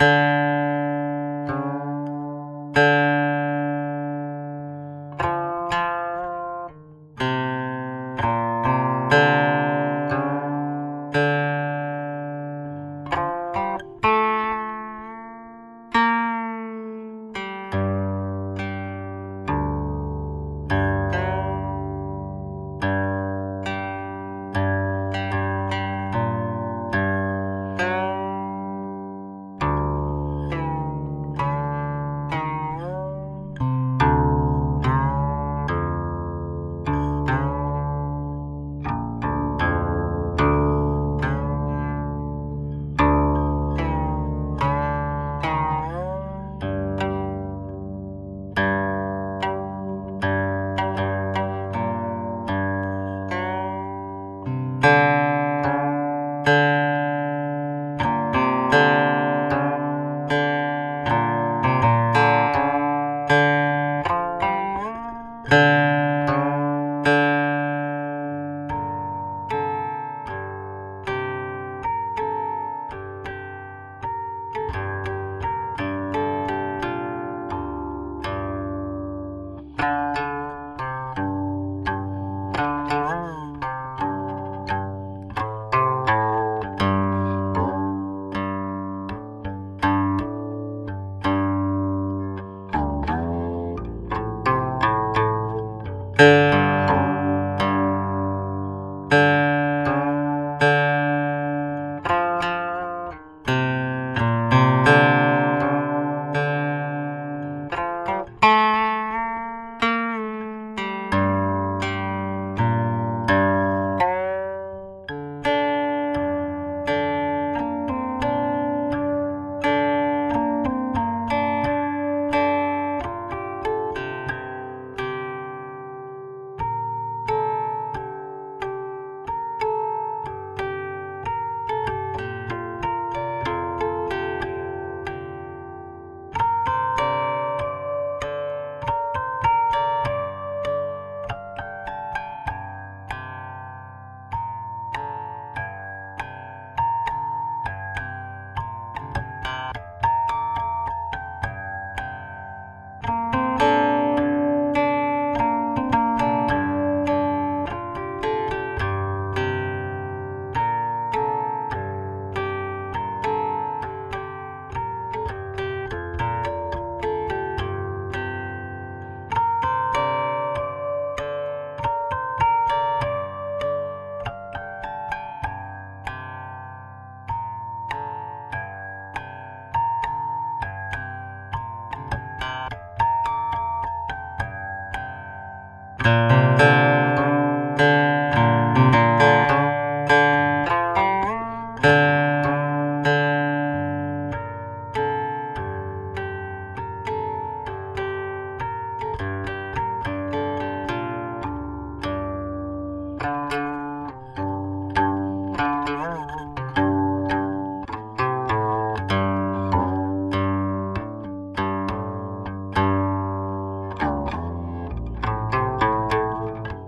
Música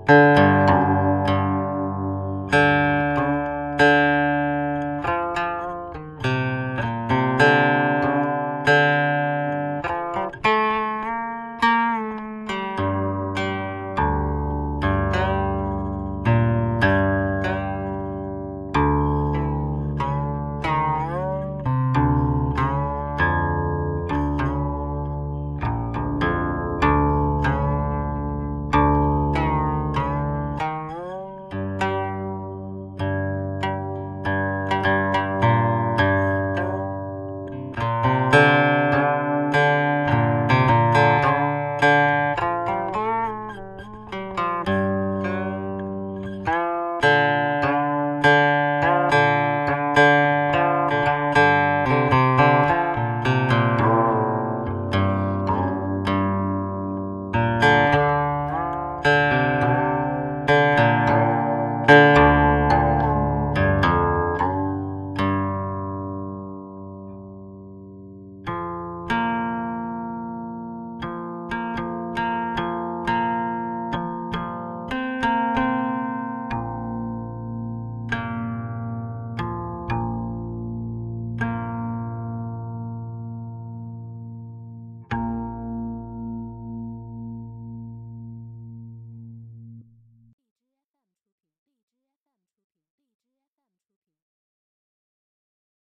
Música you.